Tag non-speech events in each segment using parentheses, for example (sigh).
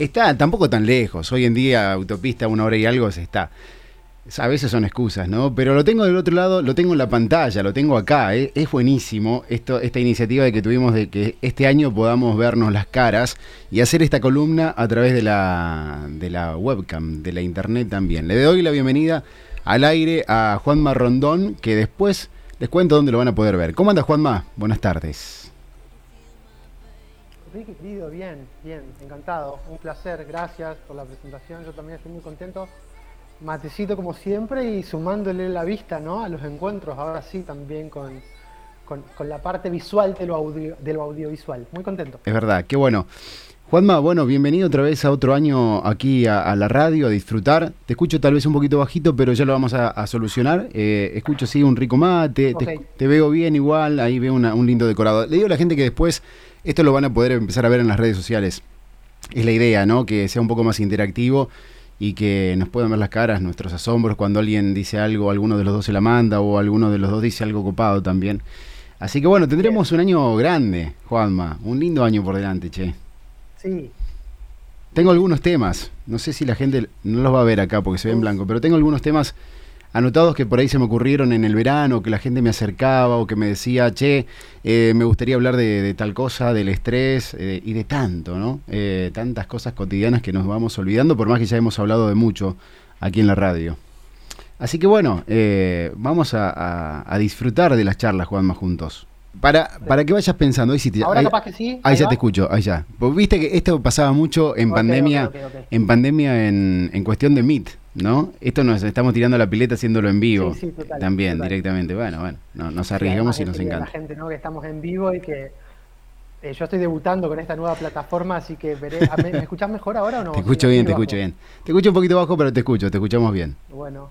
Está tampoco tan lejos. Hoy en día, autopista, una hora y algo se está. A veces son excusas, ¿no? Pero lo tengo del otro lado, lo tengo en la pantalla, lo tengo acá. ¿eh? Es buenísimo esto, esta iniciativa de que tuvimos de que este año podamos vernos las caras y hacer esta columna a través de la, de la webcam, de la internet también. Le doy la bienvenida al aire a Juanma Rondón, que después les cuento dónde lo van a poder ver. ¿Cómo anda Juanma? Buenas tardes. Ricky, querido, bien, bien, encantado. Un placer, gracias por la presentación. Yo también estoy muy contento matecito como siempre y sumándole la vista ¿no? a los encuentros, ahora sí también con, con, la parte visual de lo, audio, de lo audiovisual. Muy contento. Es verdad, qué bueno. Juanma, bueno, bienvenido otra vez a otro año aquí a, la radio, a disfrutar. Te escucho tal vez un poquito bajito, pero ya lo vamos a, solucionar. Eh, escucho, sí, un rico mate, te, veo bien igual, ahí veo un lindo decorado. Le digo a la gente que después esto lo van a poder empezar a ver en las redes sociales. Es la idea, ¿no? Que sea un poco más interactivo y que nos puedan ver las caras, nuestros asombros cuando alguien dice algo, alguno de los dos se la manda o alguno de los dos dice algo copado también. Así que bueno, tendremos un año grande, Juanma, un lindo año por delante, che. Sí. Tengo algunos temas, no sé si la gente no los va a ver acá porque se ve en blanco, pero tengo algunos temas anotados que por ahí se me ocurrieron en el verano, que la gente me acercaba o que me decía, che, eh, me gustaría hablar de, tal cosa, del estrés eh, y de tanto, ¿no? Eh, tantas cosas cotidianas que nos vamos olvidando, por más que ya hemos hablado de mucho aquí en la radio. Así que bueno, vamos a, disfrutar de las charlas, Juanma, juntos. Para, para que vayas pensando, ahí, Ahora capaz que sí. Ahí, ya te escucho, ahí ya. Viste que esto pasaba mucho en pandemia, en pandemia en, en cuestión de Meet. ¿No? Esto nos estamos tirando la pileta haciéndolo en vivo. también, directamente. Bueno, bueno, nos arriesgamos y nos encanta. La gente, ¿no? Que estamos en vivo y que eh, yo estoy debutando con esta nueva plataforma, así que veré. ¿Me, escuchás mejor ahora o no? (laughs) Te escucho bien, te escucho bien. Te escucho un poquito bajo, pero te escucho, te escuchamos bien. Bueno.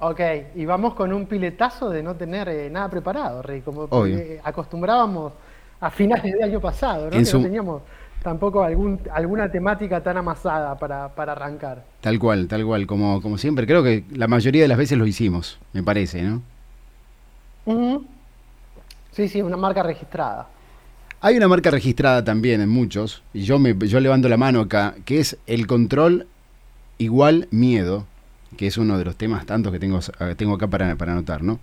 Ok, y vamos con un piletazo de no tener eh, nada preparado, Rey, como eh, acostumbrábamos a finales del año pasado, ¿no? que no teníamos tampoco algún, alguna temática tan amasada para, arrancar. Tal cual, tal cual, como, como siempre. Creo que la mayoría de las veces lo hicimos, me parece, ¿no? Sí, sí, una marca registrada. Hay una marca registrada también en muchos, y yo, me, yo levanto la mano acá, que es el control igual miedo, que es uno de los temas tantos que tengo, tengo acá para, para anotar, ¿no?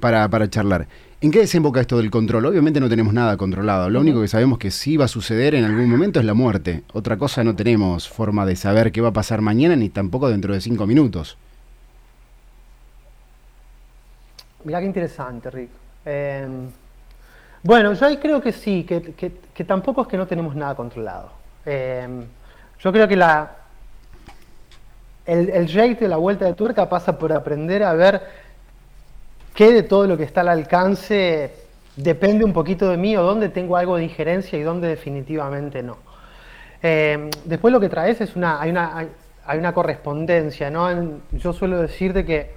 Para, para charlar. ¿En qué desemboca esto del control? Obviamente no tenemos nada controlado. Lo único que sabemos que sí va a suceder en algún momento es la muerte. Otra cosa no tenemos forma de saber qué va a pasar mañana ni tampoco dentro de cinco minutos. Mirá qué interesante, Rick. Em, bueno, yo ahí creo que sí, que, tampoco es que no tenemos nada controlado. Em, yo creo que la, el, el de la vuelta de tuerca pasa por aprender a ver qué de todo lo que está al alcance depende un poquito de mí o dónde tengo algo de injerencia y dónde definitivamente no. Eh, después lo que traes es una, hay una, hay, una correspondencia, ¿no? yo suelo decir de que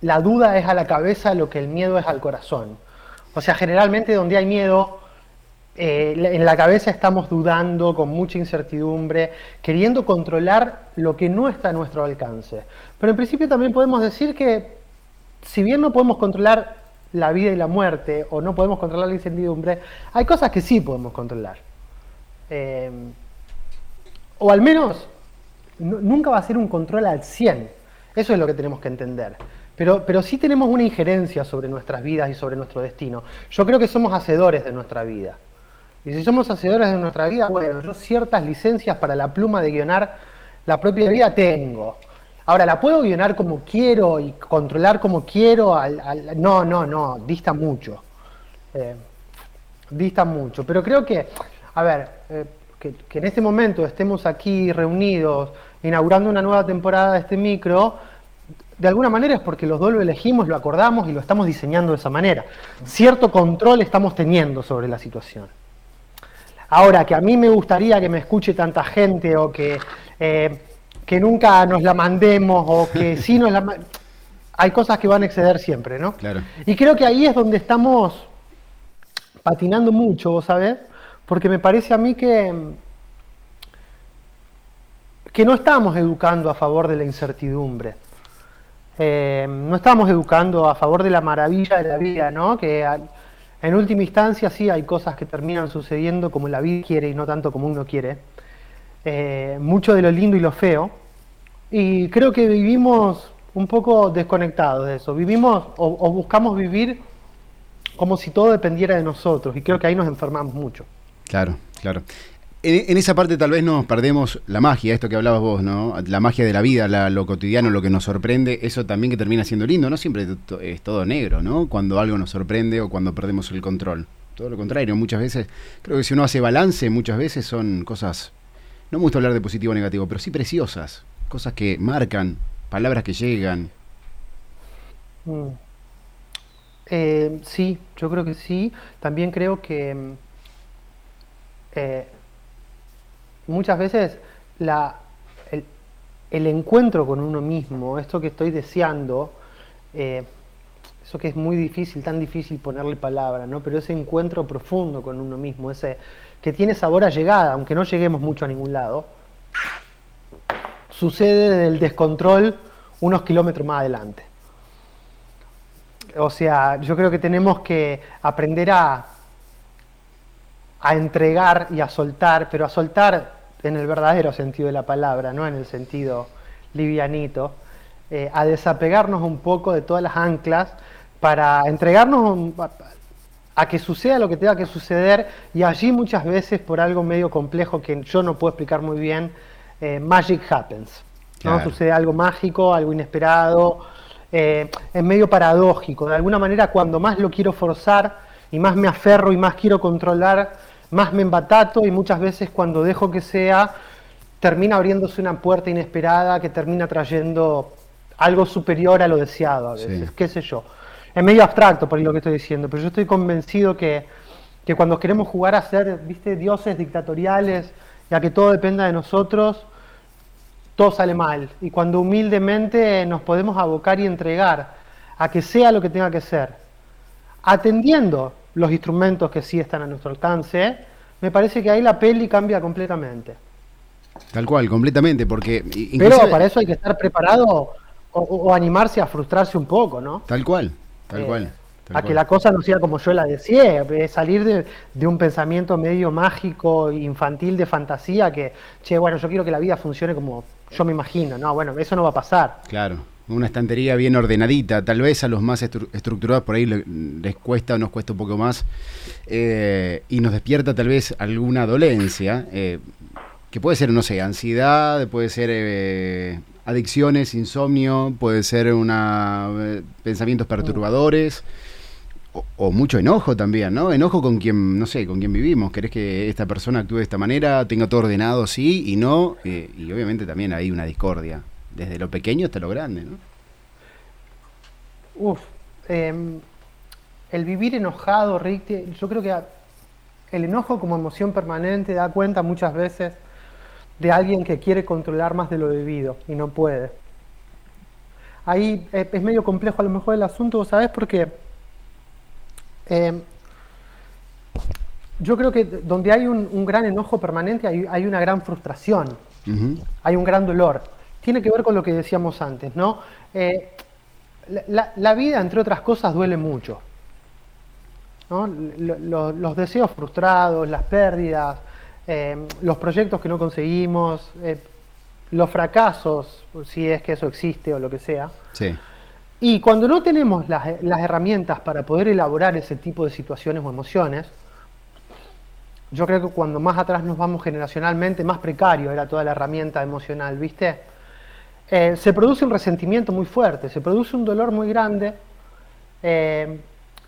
la duda es a la cabeza lo que el miedo es al corazón. O sea, generalmente donde hay miedo, eh, en la cabeza estamos dudando, con mucha incertidumbre, queriendo controlar lo que no está a nuestro alcance. Pero en principio también podemos decir que si bien no podemos controlar la vida y la muerte, o no podemos controlar la incertidumbre, hay cosas que sí podemos controlar. Eh, o al menos nunca va a ser un control al 100. Eso es lo que tenemos que entender. Pero, pero sí tenemos una injerencia sobre nuestras vidas y sobre nuestro destino. Yo creo que somos hacedores de nuestra vida. Y si somos hacedores de nuestra vida, bueno, yo ciertas licencias para la pluma de guionar la propia vida tengo. Ahora, ¿la puedo guionar como quiero y controlar como quiero? No, no, no, dista mucho. Eh, dista mucho. Pero creo que, a ver, eh, que, en este momento estemos aquí reunidos, inaugurando una nueva temporada de este micro, de alguna manera es porque los dos lo elegimos, lo acordamos y lo estamos diseñando de esa manera. Cierto control estamos teniendo sobre la situación. Ahora, que a mí me gustaría que me escuche tanta gente o que... Eh, que nunca nos la mandemos o que (laughs) sí nos la hay cosas que van a exceder siempre, ¿no? Claro. Y creo que ahí es donde estamos patinando mucho, ¿vos sabés? Porque me parece a mí que, que no estamos educando a favor de la incertidumbre. Eh, no estamos educando a favor de la maravilla de la vida, ¿no? Que En última instancia, sí, hay cosas que terminan sucediendo como la vida quiere y no tanto como uno quiere. Eh, mucho de lo lindo y lo feo. Y creo que vivimos un poco desconectados de eso. Vivimos o, buscamos vivir como si todo dependiera de nosotros. Y creo que ahí nos enfermamos mucho. Claro, claro. En, esa parte tal vez nos perdemos la magia, esto que hablabas vos, ¿no? La magia de la vida, lo cotidiano, lo que nos sorprende, eso también que termina siendo lindo, no siempre es todo negro, ¿no? Cuando algo nos sorprende o cuando perdemos el control. Todo lo contrario, muchas veces, creo que si uno hace balance, muchas veces son cosas, no me gusta hablar de positivo o negativo, pero sí preciosas, cosas que marcan, palabras que llegan. Mm. Eh, sí, yo creo que sí. También creo que mm, eh, muchas veces la, el, encuentro con uno mismo, esto que estoy deseando, eh, eso que es muy difícil, tan difícil ponerle palabra, ¿no? pero ese encuentro profundo con uno mismo, ese que tiene sabor a llegada, aunque no lleguemos mucho a ningún lado, sucede del descontrol unos kilómetros más adelante. O sea, yo creo que tenemos que aprender a, a entregar y a soltar, pero a soltar en el verdadero sentido de la palabra, no en el sentido livianito, eh, a desapegarnos un poco de todas las anclas para entregarnos a, que suceda lo que tenga que suceder y allí muchas veces por algo medio complejo que yo no puedo explicar muy bien, eh, magic happens. ¿no? Sucede algo mágico, algo inesperado, eh, es medio paradójico. De alguna manera cuando más lo quiero forzar y más me aferro y más quiero controlar, más me embatato y muchas veces cuando dejo que sea, termina abriéndose una puerta inesperada que termina trayendo algo superior a lo deseado a veces, qué sé yo. Es medio abstracto por lo que estoy diciendo, pero yo estoy convencido que, que cuando queremos jugar a ser, viste, dioses dictatoriales y a que todo dependa de nosotros, todo sale mal. Y cuando humildemente nos podemos abocar y entregar a que sea lo que tenga que ser, atendiendo los instrumentos que sí están a nuestro alcance, me parece que ahí la peli cambia completamente. Tal cual, completamente, porque... Pero para eso hay que estar preparado o, animarse a frustrarse un poco, ¿no? Tal cual, tal eh, cual. a que la cosa no sea como yo la decía, salir de, de, un pensamiento medio mágico, infantil, de fantasía, que, che, bueno, yo quiero que la vida funcione como yo me imagino, no, bueno, eso no va a pasar. Claro, una estantería bien ordenadita. Tal vez a los más estructurados por ahí les cuesta o nos cuesta un poco más eh, y nos despierta tal vez alguna dolencia, eh, que puede ser, no sé, ansiedad, puede ser eh, adicciones, insomnio, puede ser una pensamientos perturbadores. O, mucho enojo también, ¿no? Enojo con quien, no sé, con quien vivimos. Querés que esta persona actúe de esta manera, tenga todo ordenado, sí y no. y obviamente también hay una discordia desde lo pequeño hasta lo grande, ¿no? Uf, em, el vivir enojado, Rick, yo creo que el enojo como emoción permanente da cuenta muchas veces de alguien que quiere controlar más de lo debido y no puede. Ahí es medio complejo a lo mejor el asunto, ¿sabes? Porque em, yo creo que donde hay un, gran enojo permanente hay, una gran frustración, hay un gran dolor tiene que ver con lo que decíamos antes, ¿no? Eh, la, vida, entre otras cosas, duele mucho. los deseos frustrados, las pérdidas, eh, los proyectos que no conseguimos, eh, los fracasos, si es que eso existe o lo que sea. Sí. Y cuando no tenemos las, herramientas para poder elaborar ese tipo de situaciones o emociones, yo creo que cuando más atrás nos vamos generacionalmente, más precario era toda la herramienta emocional, ¿viste? Eh, se produce un resentimiento muy fuerte, se produce un dolor muy grande eh,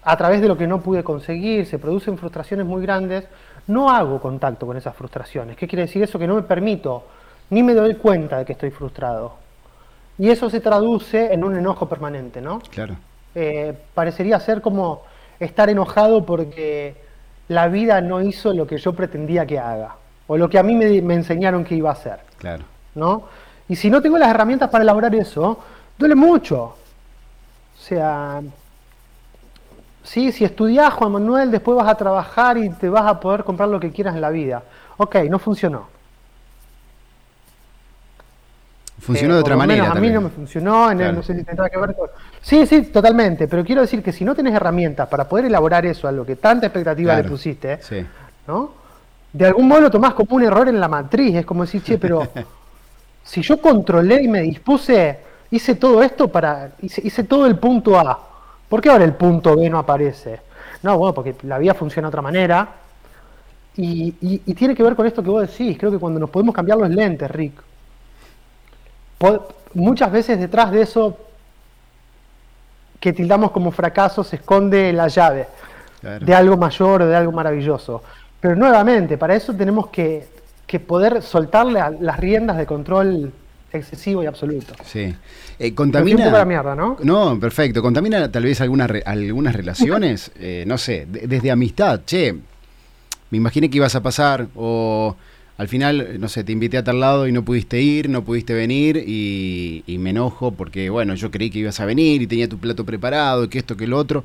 a través de lo que no pude conseguir, se producen frustraciones muy grandes, no hago contacto con esas frustraciones. ¿Qué quiere decir eso? Que no me permito, ni me doy cuenta de que estoy frustrado. Y eso se traduce en un enojo permanente, ¿no? Claro. Eh, parecería ser como estar enojado porque la vida no hizo lo que yo pretendía que haga, o lo que a mí me, me enseñaron que iba a hacer. Claro. ¿No? Y si no tengo las herramientas para elaborar eso, duele mucho. O sea, sí, si estudias Juan Manuel, después vas a trabajar y te vas a poder comprar lo que quieras en la vida. Ok, no funcionó. Funcionó de otra manera. a mí no me funcionó, en no sé si tendrá que ver con. Sí, sí, totalmente. Pero quiero decir que si no tenés herramientas para poder elaborar eso a lo que tanta expectativa le pusiste, ¿no? De algún modo lo tomás como un error en la matriz. Es como decir, che, pero (laughs) si yo controlé y me dispuse, hice todo esto para. Hice, todo el punto A. ¿Por qué ahora el punto B no aparece? No, bueno, porque la vida funciona de otra manera. Y, y tiene que ver con esto que vos decís. Creo que cuando nos podemos cambiar los lentes, Rick muchas veces detrás de eso que tildamos como fracaso se esconde la llave de algo mayor o de algo maravilloso. Pero nuevamente, para eso tenemos que, poder soltarle a las riendas de control excesivo y absoluto. Sí. Eh, contamina. la mierda, ¿no? No, perfecto. Contamina tal vez algunas, algunas relaciones, (laughs) eh, no sé, desde amistad. Che, me imaginé que ibas a pasar o al final, no sé, te invité a tal lado y no pudiste ir, no pudiste venir y, me enojo porque, bueno, yo creí que ibas a venir y tenía tu plato preparado, que esto, que lo otro.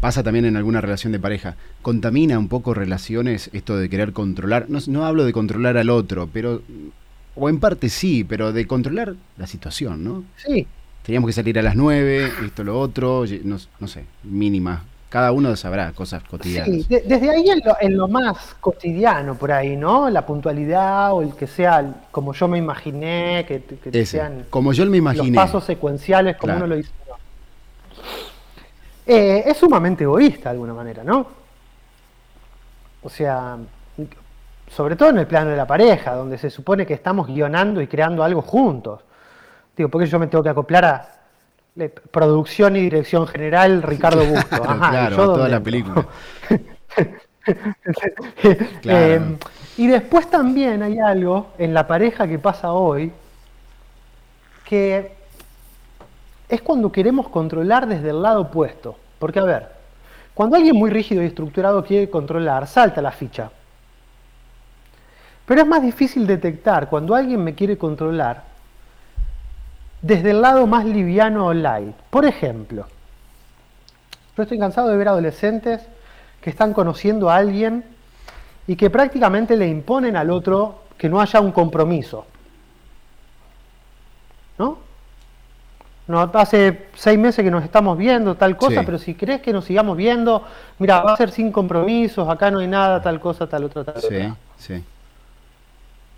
Pasa también en alguna relación de pareja. ¿Contamina un poco relaciones esto de querer controlar? No, no hablo de controlar al otro, pero... O en parte sí, pero de controlar la situación, ¿no? Sí. Teníamos que salir a las nueve, esto, lo otro, no, no sé, mínima cada uno sabrá cosas cotidianas. Sí, desde ahí en lo, más cotidiano por ahí, ¿no? La puntualidad o el que sea como yo me imaginé, que, sean como yo me imaginé. los pasos secuenciales como uno lo dice. Eh, es sumamente egoísta de alguna manera, ¿no? O sea, sobre todo en el plano de la pareja, donde se supone que estamos guionando y creando algo juntos. Digo, porque yo me tengo que acoplar a, producción y dirección general, Ricardo Busto. (laughs) claro, toda la película. (laughs) Eh, y después también hay algo en la pareja que pasa hoy que es cuando queremos controlar desde el lado opuesto. Porque, a ver, cuando alguien muy rígido y estructurado quiere controlar, salta la ficha. Pero es más difícil detectar cuando alguien me quiere controlar desde el lado más liviano o light. Por ejemplo, yo estoy cansado de ver adolescentes que están conociendo a alguien y que prácticamente le imponen al otro que no haya un compromiso. ¿No? No, hace seis meses que nos estamos viendo, tal cosa, pero si crees que nos sigamos viendo, mira, va a ser sin compromisos, acá no hay nada, tal cosa, tal otra, tal sí, otra. Sí.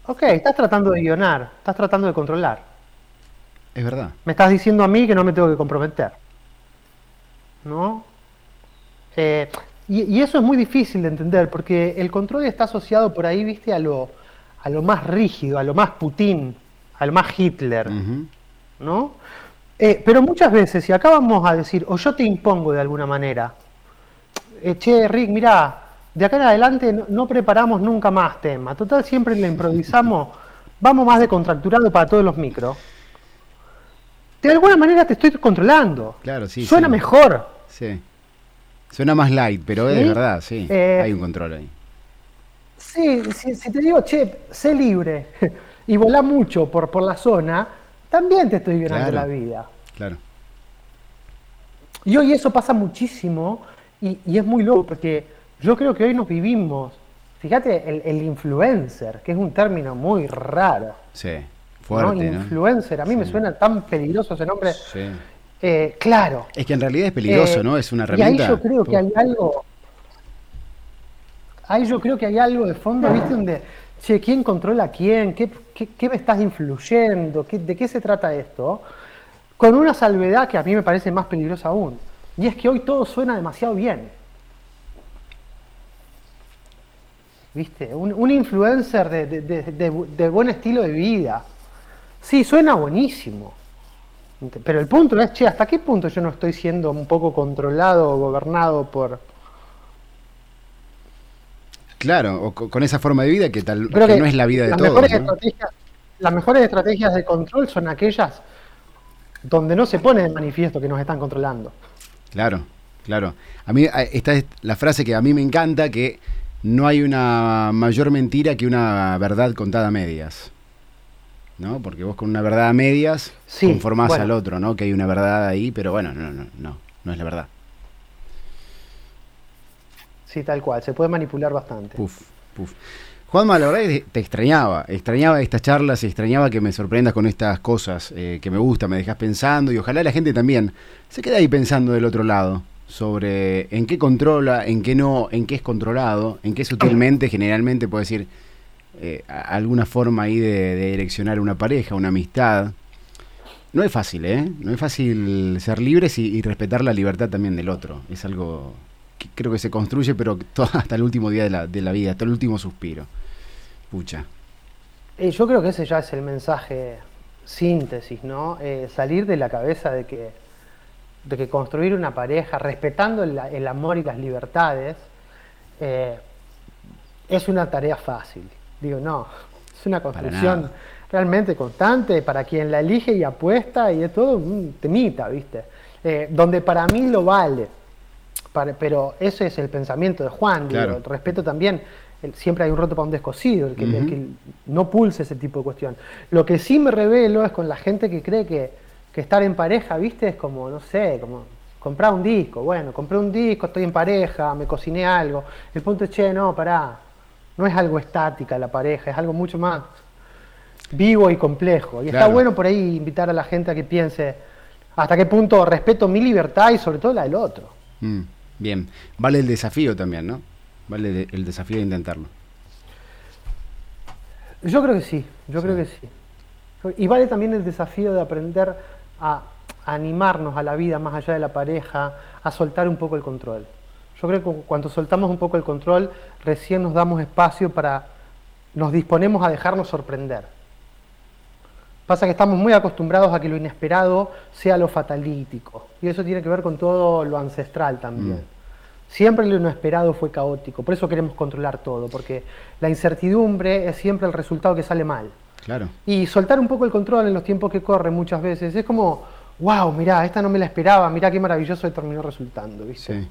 Ok, estás tratando de guionar, estás tratando de controlar. Es verdad. Me estás diciendo a mí que no me tengo que comprometer. ¿No? Eh, y, eso es muy difícil de entender, porque el control está asociado por ahí, viste, a lo, a lo más rígido, a lo más Putin, a lo más Hitler. ¿No? Eh, pero muchas veces, si acá vamos a decir, o yo te impongo de alguna manera, eh, che, Rick, mira, de acá en adelante no, preparamos nunca más tema. Total, siempre le improvisamos, vamos más de contracturado para todos los micros de alguna manera te estoy controlando. Claro, sí. Suena mejor. Sí. Suena más light, pero es verdad, sí. Eh, hay un control ahí. Sí, si, te digo, che, sé libre (laughs) y volá mucho por, por la zona, también te estoy ganando la vida. Claro. Y hoy eso pasa muchísimo y, es muy loco porque yo creo que hoy nos vivimos, fíjate, el, el influencer, que es un término muy raro. Sí Fuerte, Influencer, a mí me suena tan peligroso ese nombre. Sí. Eh, claro. Es que en realidad es peligroso, eh, ¿no? Es una herramienta. Y ahí yo creo que hay algo. Ahí yo creo que hay algo de fondo, ¿viste? Donde, che, ¿quién controla a quién? ¿Qué, qué, me estás influyendo? ¿De qué se trata esto? Con una salvedad que a mí me parece más peligrosa aún. Y es que hoy todo suena demasiado bien. ¿Viste? Un, influencer de buen estilo de vida Sí, suena buenísimo. Pero el punto es, che, ¿hasta qué punto yo no estoy siendo un poco controlado o gobernado por... Claro, o con esa forma de vida que tal que no es la vida de las todos. las mejores estrategias de control son aquellas donde no se pone de manifiesto que nos están controlando. Claro, claro. A mí esta es la frase que a mí me encanta, que no hay una mayor mentira que una verdad contada a medias. ¿no? Porque vos con una verdad a medias conformás al otro, ¿no? Que hay una verdad ahí, pero bueno, no, no, no, no es la verdad. Sí, tal cual, se puede manipular bastante. Puf, puf. Juanma, la verdad es que te extrañaba, extrañaba estas charlas, extrañaba que me sorprendas con estas cosas eh, que me gustan, me dejas pensando y ojalá la gente también se quede ahí pensando del otro lado sobre en qué controla, en qué no, en qué es controlado, en qué sutilmente, generalmente puede decir eh, alguna forma ahí de, de direccionar una pareja, una amistad. No es fácil, ¿eh? No es fácil ser libres y, respetar la libertad también del otro. Es algo que creo que se construye, pero (laughs) hasta el último día de la, de la vida, hasta el último suspiro. Pucha. Eh, yo creo que ese ya es el mensaje síntesis, ¿no? Eh, salir de la cabeza de que, de que construir una pareja, respetando el, amor y las libertades, eh, es una tarea fácil. Digo, no, es una construcción realmente constante para quien la elige y apuesta y es todo un temita, ¿viste? donde para mí lo vale. pero ese es el pensamiento de Juan, digo, respeto también siempre hay un roto para un descosido, el que, no pulse ese tipo de cuestión. Lo que sí me revelo es con la gente que cree que, estar en pareja, viste, es como, no sé, como comprar un disco. Bueno, compré un disco, estoy en pareja, me cociné algo. El punto es, che, no, pará, no es algo estática la pareja, es algo mucho más vivo y complejo. Y está bueno por ahí invitar a la gente a que piense hasta qué punto respeto mi libertad y sobre todo la del otro. Mm, bien, vale el desafío también, ¿no? Vale el desafío de intentarlo. Yo creo que sí, yo creo que sí. Y vale también el desafío de aprender a animarnos a la vida más allá de la pareja, a soltar un poco el control. Yo creo que cuando soltamos un poco el control, recién nos damos espacio para, nos disponemos a dejarnos sorprender. Pasa que estamos muy acostumbrados a que lo inesperado sea lo fatalítico. Y eso tiene que ver con todo lo ancestral también. Mm. Siempre lo inesperado fue caótico, por eso queremos controlar todo, porque la incertidumbre es siempre el resultado que sale mal. Claro. Y soltar un poco el control en los tiempos que corren muchas veces es como, wow, mirá, esta no me la esperaba, mirá qué maravilloso terminó resultando, ¿viste? Sí.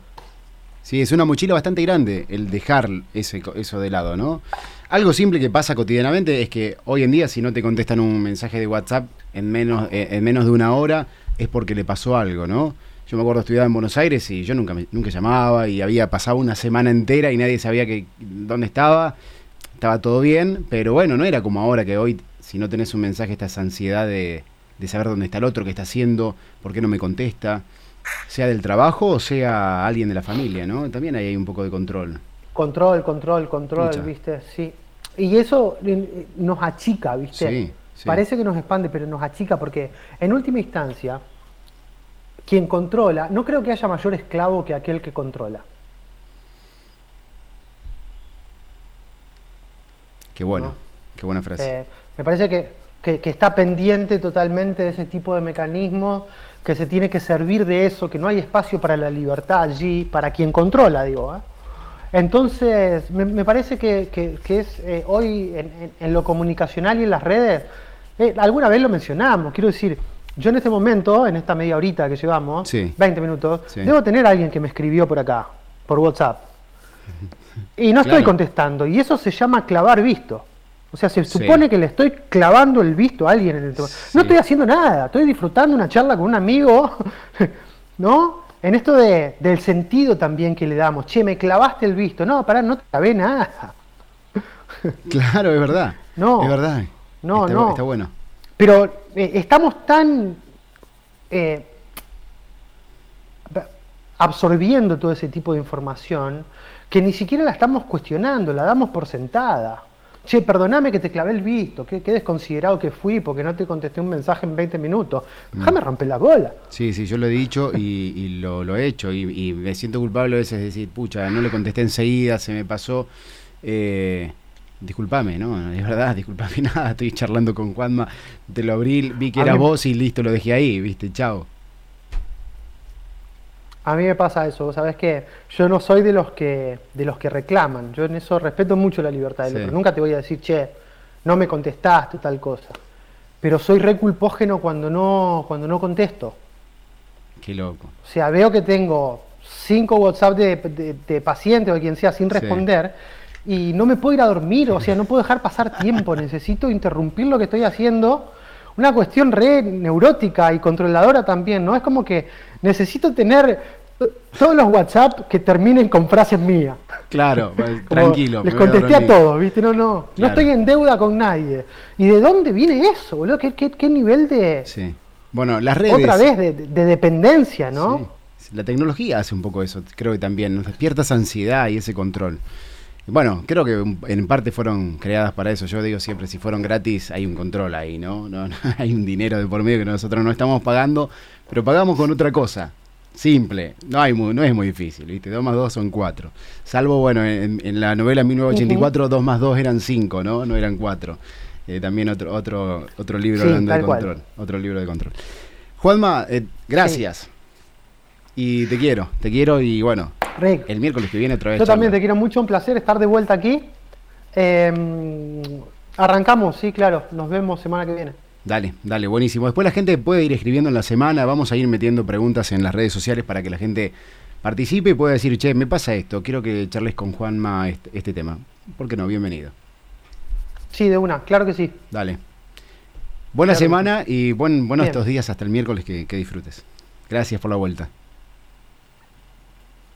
Sí, es una mochila bastante grande el dejar ese, eso de lado, ¿no? Algo simple que pasa cotidianamente es que hoy en día si no te contestan un mensaje de WhatsApp en menos, eh, en menos de una hora es porque le pasó algo, ¿no? Yo me acuerdo estudiaba en Buenos Aires y yo nunca, nunca llamaba y había pasado una semana entera y nadie sabía que, dónde estaba. Estaba todo bien, pero bueno, no era como ahora que hoy, si no tenés un mensaje, esta ansiedad de, de saber dónde está el otro, qué está haciendo, por qué no me contesta, sea del trabajo o sea alguien de la familia, ¿no? También ahí hay un poco de control. Control, control, control, ¿viste? Sí. Y eso nos achica, ¿viste? Sí, sí. Parece que nos expande, pero nos achica porque en última instancia quien controla, no creo que haya mayor esclavo que aquel que controla. Qué bueno, qué buena frase. Eh, me parece que, está pendiente totalmente de ese tipo de mecanismos, que se tiene que servir de eso, que no hay espacio para la libertad allí, para quien controla, digo. ¿eh? Entonces, me, parece que, es eh, hoy en, lo comunicacional y en las redes, alguna vez lo mencionamos, quiero decir, yo en este momento, en esta media horita que llevamos, 20 minutos, debo tener a alguien que me escribió por acá, por WhatsApp. Y no estoy contestando. Y eso se llama clavar visto. O sea, se supone que le estoy clavando el visto a alguien en el No estoy haciendo nada, estoy disfrutando una charla con un amigo, (laughs) ¿no? En esto de, del sentido también que le damos. Che, me clavaste el visto. No, pará, no te clavé nada. (laughs) Claro, es verdad. No. Es verdad. No, no. Está bueno. Pero eh, estamos tan eh, absorbiendo todo ese tipo de información que ni siquiera la estamos cuestionando, la damos por sentada. Che, perdoname que te clavé el visto, qué, desconsiderado que fui porque no te contesté un mensaje en 20 minutos. Déjame mm. romper la bola. Sí, sí, yo lo he dicho y, lo, he hecho y, me siento culpable a veces de decir, pucha, no le contesté enseguida, se me pasó. Eh, disculpame, ¿no? Es verdad, (laughs) disculpame (laughs) nada, estoy charlando con Juanma, te lo abrí, vi que era vos y listo, lo dejé ahí, viste, chao. A mí me pasa eso, sabes que yo no soy de los que de los que reclaman, yo en eso respeto mucho la libertad del otro, nunca te voy a decir, che, no me contestaste tal cosa, pero soy reculpógeno cuando no cuando no contesto. Qué loco. O sea, veo que tengo cinco WhatsApp de, de, de pacientes o de quien sea sin responder y no me puedo ir a dormir, o sea, no puedo dejar pasar tiempo, necesito interrumpir lo que estoy haciendo. Una cuestión re neurótica y controladora también, ¿no? Es como que necesito tener todos los WhatsApp que terminen con frases mías. Claro, (laughs) pues, tranquilo. Les contesté a todos, ¿viste? No, no, no estoy en deuda con nadie. ¿Y de dónde viene eso, boludo? ¿Qué, qué, nivel de... Sí. Bueno, las redes... Otra vez, de, dependencia, ¿no? La tecnología hace un poco eso, creo que también. Nos despierta esa ansiedad y ese control. Bueno, creo que en parte fueron creadas para eso. Yo digo siempre, si fueron gratis, hay un control ahí, ¿no? no, (laughs) hay un dinero de por medio que nosotros no estamos pagando, pero pagamos con otra cosa. Simple, no, hay no es muy difícil, ¿viste? 2 más 2 son 4. Salvo, bueno, en, la novela 1984, 2 más 2 eran 5, ¿no? No eran 4. Eh, también otro, otro, otro libro de control. Otro libro de control. Juanma, eh, gracias. Y te quiero, te quiero y bueno, el miércoles que viene otra vez. Yo también te quiero mucho, un placer estar de vuelta aquí. Em, arrancamos, sí, claro, nos vemos semana que viene. Dale, dale, buenísimo. Después la gente puede ir escribiendo en la semana, vamos a ir metiendo preguntas en las redes sociales para que la gente participe y pueda decir, che, me pasa esto, quiero que charles con Juanma este, este tema. ¿Por qué no? Bienvenido. Sí, de una, claro que sí. Dale. Buena semana y buen, buenos estos días hasta el miércoles que disfrutes. Gracias por la vuelta.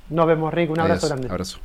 Nos vemos, Rick. Un abrazo grande. Abrazo.